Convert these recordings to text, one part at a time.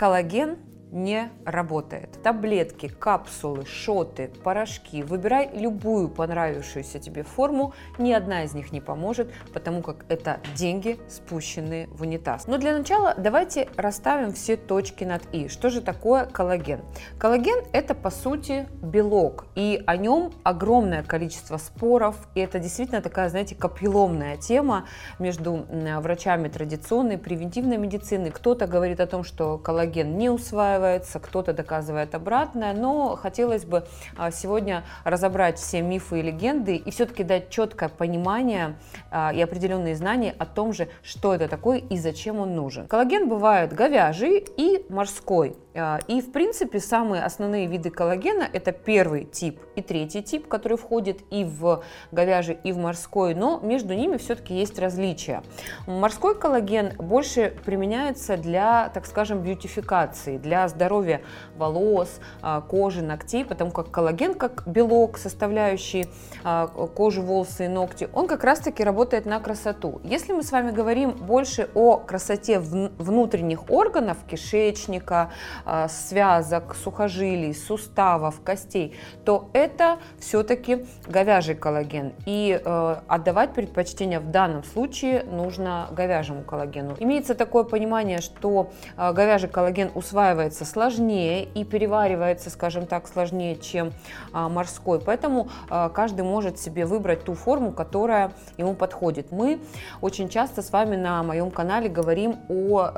Коллаген не работает. Таблетки, капсулы, шоты, порошки. Выбирай любую понравившуюся тебе форму. Ни одна из них не поможет, потому как это деньги, спущенные в унитаз. Но для начала давайте расставим все точки над «и». Что же такое коллаген? Коллаген – это, по сути, белок. И о нем огромное количество споров. И это действительно такая, знаете, капилломная тема между врачами традиционной, превентивной медицины. Кто-то говорит о том, что коллаген не усваивается, доказывается, кто-то доказывает обратное, но хотелось бы а, сегодня разобрать все мифы и легенды и все-таки дать четкое понимание а, и определенные знания о том же, что это такое и зачем он нужен. Коллаген бывает говяжий и морской. А, и, в принципе, самые основные виды коллагена – это первый тип и третий тип, который входит и в говяжий, и в морской, но между ними все-таки есть различия. Морской коллаген больше применяется для, так скажем, бьютификации, для здоровья волос, а, кожи, ногтей, потому как коллаген, как белок, составляющий а, кожу, волосы и ногти, он как раз-таки работает на красоту. Если мы с вами говорим больше о красоте внутренних органов, кишечника, связок, сухожилий, суставов, костей, то это все-таки говяжий коллаген. И э, отдавать предпочтение в данном случае нужно говяжьему коллагену. Имеется такое понимание, что э, говяжий коллаген усваивается сложнее и переваривается, скажем так, сложнее, чем э, морской. Поэтому э, каждый может себе выбрать ту форму, которая ему подходит. Мы очень часто с вами на моем канале говорим о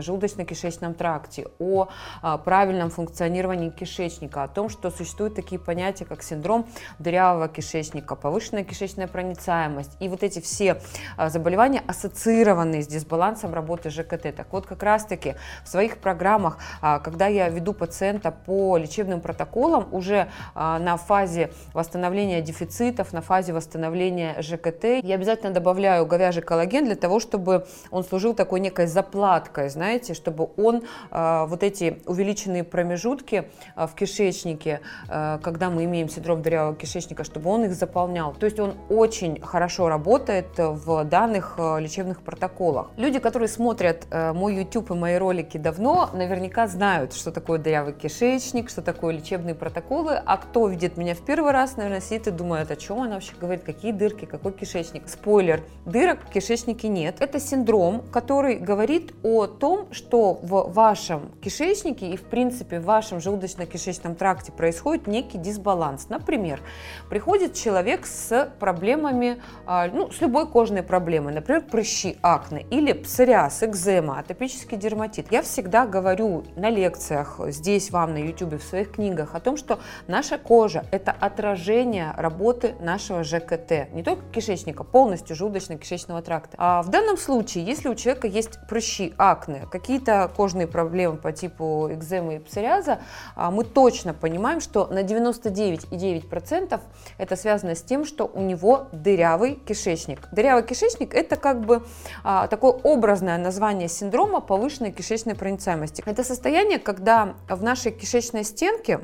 желудочно-кишечном тракте, о а, правильном функционировании кишечника, о том, что существуют такие понятия, как синдром дырявого кишечника, повышенная кишечная проницаемость и вот эти все а, заболевания, ассоциированные с дисбалансом работы ЖКТ. Так вот, как раз-таки в своих программах, а, когда я веду пациента по лечебным протоколам, уже на фазе восстановления дефицитов, на фазе восстановления ЖКТ, я обязательно добавляю говяжий коллаген для того, чтобы он служил такой некой заплаткой, знаете, чтобы он вот вот эти увеличенные промежутки а, в кишечнике, а, когда мы имеем синдром дырявого кишечника, чтобы он их заполнял. То есть он очень хорошо работает в данных а, лечебных протоколах. Люди, которые смотрят мой YouTube и мои ролики давно, наверняка знают, что такое дырявый кишечник, что такое лечебные протоколы, а кто видит меня в первый раз, наверное, сидит и думает, о чем она вообще говорит, какие дырки, какой кишечник. Спойлер, дырок в кишечнике нет. Это синдром, который говорит о том, что в вашем кишечнике кишечнике и, в принципе, в вашем желудочно-кишечном тракте происходит некий дисбаланс. Например, приходит человек с проблемами, а, ну, с любой кожной проблемой, например, прыщи, акне или псориаз, экзема, атопический дерматит. Я всегда говорю на лекциях, здесь вам на YouTube, в своих книгах о том, что наша кожа – это отражение работы нашего ЖКТ, не только кишечника, полностью желудочно-кишечного тракта. А в данном случае, если у человека есть прыщи, акне, какие-то кожные проблемы по типу экземы и псориаза, а, мы точно понимаем, что на 99,9% это связано с тем, что у него дырявый кишечник. Дырявый кишечник – это как бы а, такое образное название синдрома повышенной кишечной проницаемости. Это состояние, когда в нашей кишечной стенке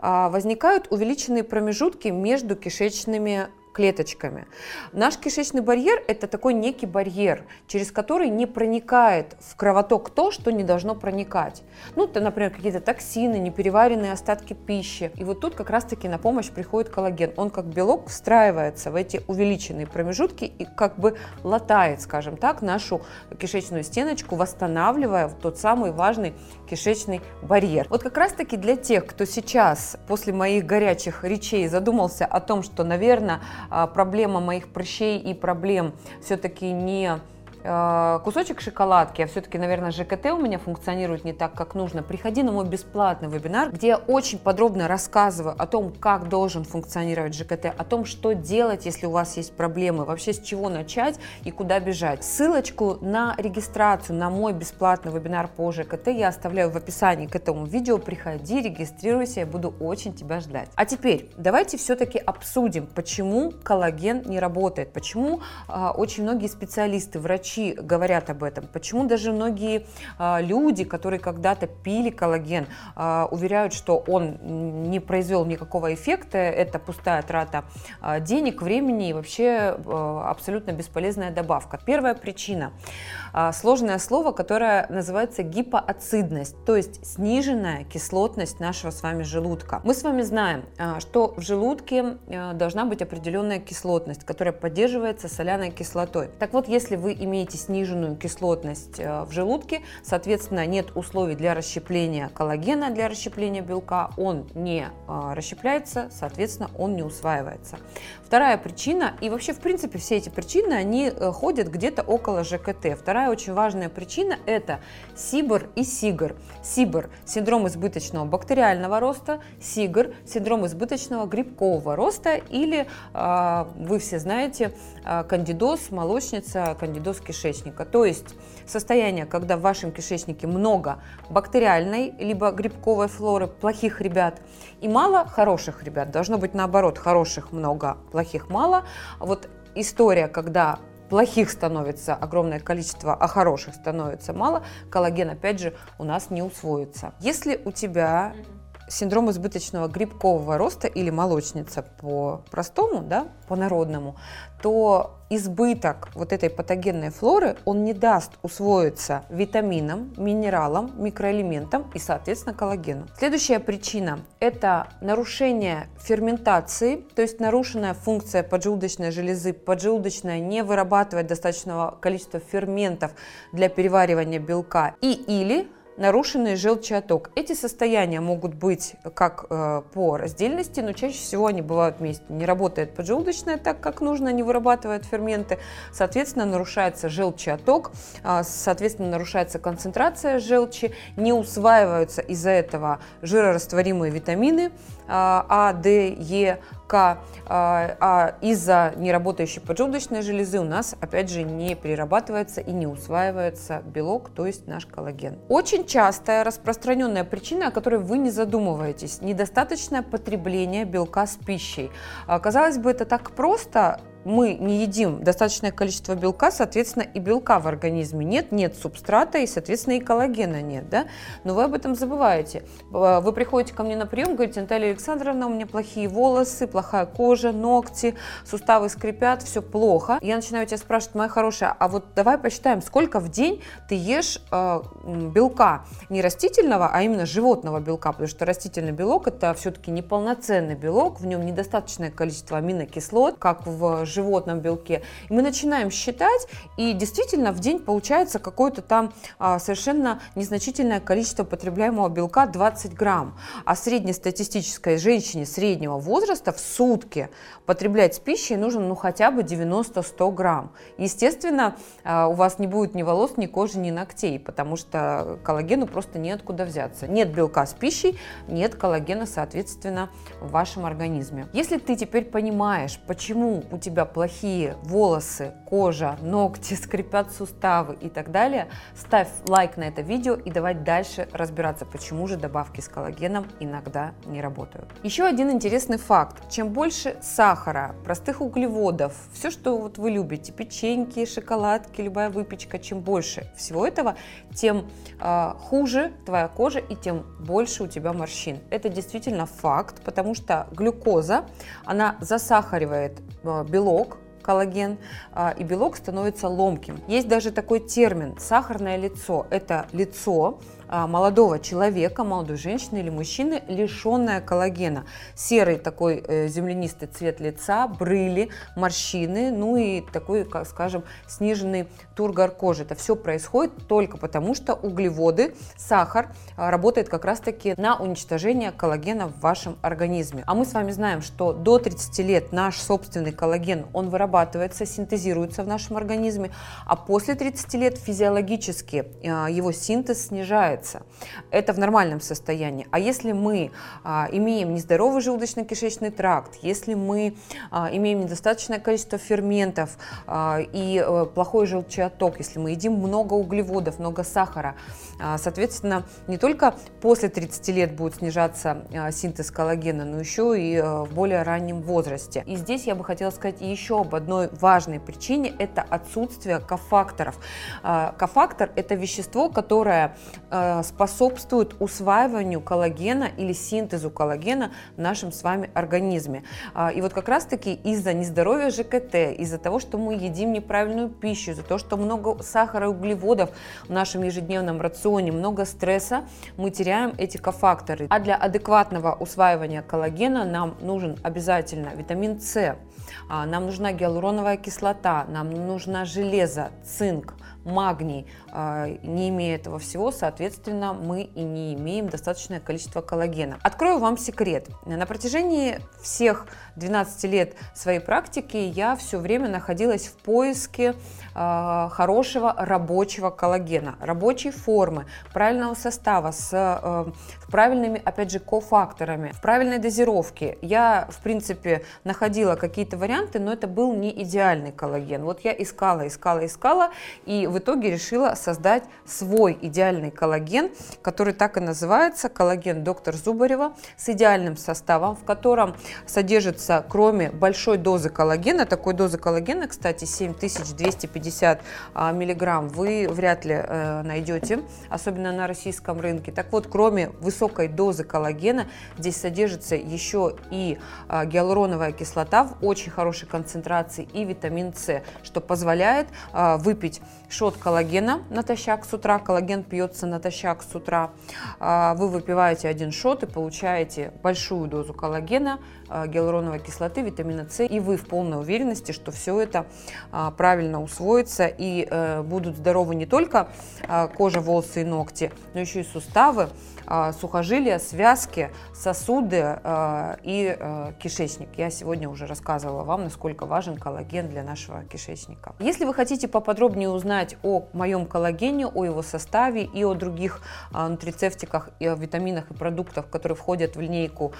а, возникают увеличенные промежутки между кишечными клеточками. Наш кишечный барьер – это такой некий барьер, через который не проникает в кровоток то, что не должно проникать. Ну, это, например, какие-то токсины, непереваренные остатки пищи. И вот тут как раз-таки на помощь приходит коллаген. Он как белок встраивается в эти увеличенные промежутки и как бы латает, скажем так, нашу кишечную стеночку, восстанавливая тот самый важный кишечный барьер. Вот как раз-таки для тех, кто сейчас после моих горячих речей задумался о том, что, наверное, проблема моих прыщей и проблем все-таки не кусочек шоколадки, а все-таки, наверное, ЖКТ у меня функционирует не так, как нужно, приходи на мой бесплатный вебинар, где я очень подробно рассказываю о том, как должен функционировать ЖКТ, о том, что делать, если у вас есть проблемы, вообще с чего начать и куда бежать. Ссылочку на регистрацию на мой бесплатный вебинар по ЖКТ я оставляю в описании к этому видео. Приходи, регистрируйся, я буду очень тебя ждать. А теперь давайте все-таки обсудим, почему коллаген не работает, почему э, очень многие специалисты, врачи, врачи говорят об этом, почему даже многие а, люди, которые когда-то пили коллаген, а, уверяют, что он не произвел никакого эффекта, это пустая трата а, денег, времени и вообще абсолютно бесполезная добавка. Первая причина сложное слово, которое называется гипоацидность, то есть сниженная кислотность нашего с вами желудка. Мы с вами знаем, что в желудке должна быть определенная кислотность, которая поддерживается соляной кислотой. Так вот, если вы имеете сниженную кислотность в желудке, соответственно, нет условий для расщепления коллагена, для расщепления белка, он не расщепляется, соответственно, он не усваивается. Вторая причина, и вообще, в принципе, все эти причины, они э, ходят где-то около ЖКТ. Вторая очень важная причина – это СИБР и СИГР. СИБР – синдром избыточного бактериального роста, СИГР – синдром избыточного грибкового роста, или, э, вы все знаете, э, кандидоз, молочница, кандидоз кишечника. То есть состояние, когда в вашем кишечнике много бактериальной либо грибковой флоры, плохих ребят, и мало хороших ребят. Должно быть наоборот, хороших много, плохих мало. Вот история, когда плохих становится огромное количество, а хороших становится мало, коллаген, опять же, у нас не усвоится. Если у тебя синдром избыточного грибкового роста или молочница по-простому, да, по-народному, то избыток вот этой патогенной флоры, он не даст усвоиться витаминам, минералам, микроэлементам и, соответственно, коллагену. Следующая причина – это нарушение ферментации, то есть нарушенная функция поджелудочной железы. Поджелудочная не вырабатывает достаточного количества ферментов для переваривания белка и или нарушенный желчеоток. Эти состояния могут быть как э, по раздельности, но чаще всего они бывают вместе. Не работает поджелудочная так, как нужно, не вырабатывает ферменты, соответственно, нарушается желчеоток, э, соответственно, нарушается концентрация желчи, не усваиваются из-за этого жирорастворимые витамины э, А, Д, Е, К, а, а из-за неработающей поджелудочной железы у нас, опять же, не перерабатывается и не усваивается белок, то есть наш коллаген. Очень частая распространенная причина, о которой вы не задумываетесь, недостаточное потребление белка с пищей. А, казалось бы, это так просто, мы не едим достаточное количество белка, соответственно, и белка в организме нет, нет субстрата, и, соответственно, и коллагена нет, да? Но вы об этом забываете. Вы приходите ко мне на прием, говорите, Наталья Александровна, у меня плохие волосы, плохая кожа, ногти, суставы скрипят, все плохо. Я начинаю тебя спрашивать, моя хорошая, а вот давай посчитаем, сколько в день ты ешь э, белка, не растительного, а именно животного белка, потому что растительный белок это все-таки неполноценный белок, в нем недостаточное количество аминокислот, как в животном белке. И мы начинаем считать, и действительно в день получается какое-то там а, совершенно незначительное количество потребляемого белка 20 грамм. А среднестатистической женщине среднего возраста в сутки потреблять с пищей нужно ну хотя бы 90-100 грамм. Естественно, а, у вас не будет ни волос, ни кожи, ни ногтей, потому что коллагену просто неоткуда взяться. Нет белка с пищей, нет коллагена, соответственно, в вашем организме. Если ты теперь понимаешь, почему у тебя тебя плохие волосы, кожа, ногти, скрипят суставы и так далее, ставь лайк на это видео и давай дальше разбираться, почему же добавки с коллагеном иногда не работают. Еще один интересный факт. Чем больше сахара, простых углеводов, все, что вот вы любите, печеньки, шоколадки, любая выпечка, чем больше всего этого, тем э, хуже твоя кожа и тем больше у тебя морщин. Это действительно факт, потому что глюкоза, она засахаривает э, белок белок, коллаген, а, и белок становится ломким. Есть даже такой термин «сахарное лицо». Это лицо, молодого человека, молодой женщины или мужчины, лишенная коллагена. Серый такой э, землянистый цвет лица, брыли, морщины, ну и такой, как скажем, сниженный тургор кожи. Это все происходит только потому, что углеводы, сахар а, работает как раз-таки на уничтожение коллагена в вашем организме. А мы с вами знаем, что до 30 лет наш собственный коллаген, он вырабатывается, синтезируется в нашем организме, а после 30 лет физиологически а, его синтез снижается нравится, это в нормальном состоянии. А если мы а, имеем нездоровый желудочно-кишечный тракт, если мы а, имеем недостаточное количество ферментов а, и а, плохой желчеоток, если мы едим много углеводов, много сахара, а, соответственно, не только после 30 лет будет снижаться а, синтез коллагена, но еще и а, в более раннем возрасте. И здесь я бы хотела сказать еще об одной важной причине – это отсутствие кофакторов. А, кофактор – это вещество, которое а, способствует усваиванию коллагена или синтезу коллагена в нашем с вами организме. А, и вот как раз-таки из-за нездоровья ЖКТ, из-за того, что мы едим неправильную пищу, из-за того, что много сахара и углеводов в нашем ежедневном рационе, много стресса, мы теряем эти кофакторы. А для адекватного усваивания коллагена нам нужен обязательно витамин С, нам нужна гиалуроновая кислота, нам нужна железо, цинк, магний. А, не имея этого всего, соответственно, мы и не имеем достаточное количество коллагена. Открою вам секрет. На протяжении всех 12 лет своей практики я все время находилась в поиске э, хорошего рабочего коллагена, рабочей формы, правильного состава, с э, правильными, опять же, кофакторами, в правильной дозировке. Я, в принципе, находила какие-то варианты, но это был не идеальный коллаген. Вот я искала, искала, искала, и в итоге решила создать свой идеальный коллаген, который так и называется, коллаген доктор Зубарева, с идеальным составом, в котором содержится, кроме большой дозы коллагена, такой дозы коллагена, кстати, 7250 а, миллиграмм, вы вряд ли э, найдете, особенно на российском рынке. Так вот, кроме высокой дозы коллагена, здесь содержится еще и а, гиалуроновая кислота в очень хорошей концентрации и витамин С, что позволяет а, выпить шот коллагена натощак с утра. Коллаген пьется натощак с утра. А, вы выпиваете один шот и получаете большую дозу коллагена, гиалуроновой кислоты, витамина С, и вы в полной уверенности, что все это а, правильно усвоится и э, будут здоровы не только кожа, волосы и ногти, но еще и суставы, сухожилия, связки, сосуды и э, кишечник. Я сегодня уже рассказывала вам, насколько важен коллаген для нашего кишечника. Если вы хотите поподробнее узнать о моем коллагене, о его составе и о других нутрицептиках, и о витаминах и продуктах, которые входят в линейку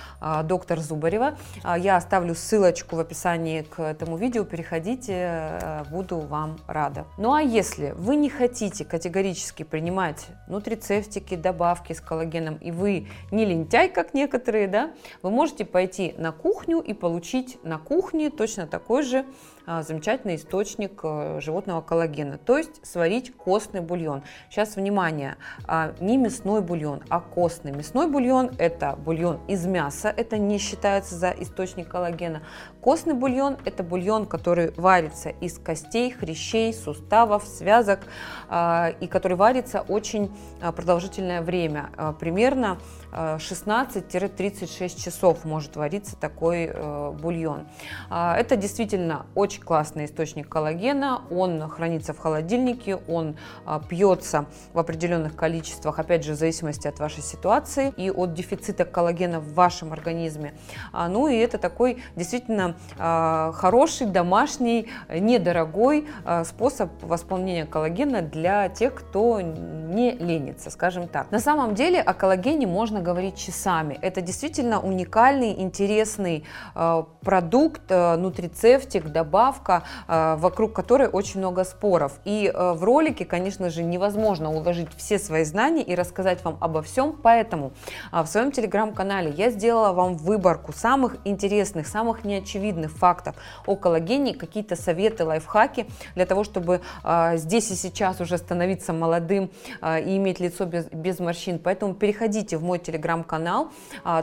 доктор Зубарева, а, я оставлю ссылочку в описании к этому видео, переходите, э, буду вам рада. Ну а если вы не хотите категорически принимать нутрицептики, добавки с коллагеном, и вы не лентяй, как некоторые, да, вы можете пойти на кухню и получить на кухне точно такой же а, замечательный источник э, животного коллагена, то есть сварить костный бульон. Сейчас, внимание, а, не мясной бульон, а костный. Мясной бульон – это бульон из мяса, это не считается за источник коллагена. Костный бульон – это бульон, который варится из костей, хрящей, суставов, связок, а, и который варится очень продолжительное время, примерно 16-36 часов может вариться такой э, бульон. Это действительно очень очень классный источник коллагена, он хранится в холодильнике, он а, пьется в определенных количествах, опять же, в зависимости от вашей ситуации и от дефицита коллагена в вашем организме. А, ну и это такой действительно а, хороший, домашний, недорогой способ восполнения коллагена для тех, кто не ленится, скажем так. На самом деле о коллагене можно говорить часами. Это действительно уникальный, интересный продукт, нутрицептик, добавка, добавка, э, вокруг которой очень много споров. И э, в ролике, конечно же, невозможно уложить все свои знания и рассказать вам обо всем, поэтому а, в своем телеграм-канале я сделала вам выборку самых интересных, самых неочевидных фактов о коллагене, какие-то советы, лайфхаки для того, чтобы а, здесь и сейчас уже становиться молодым а, и иметь лицо без, без морщин. Поэтому переходите в мой телеграм-канал,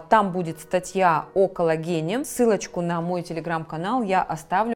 там будет статья о коллагене, ссылочку на мой телеграм-канал я оставлю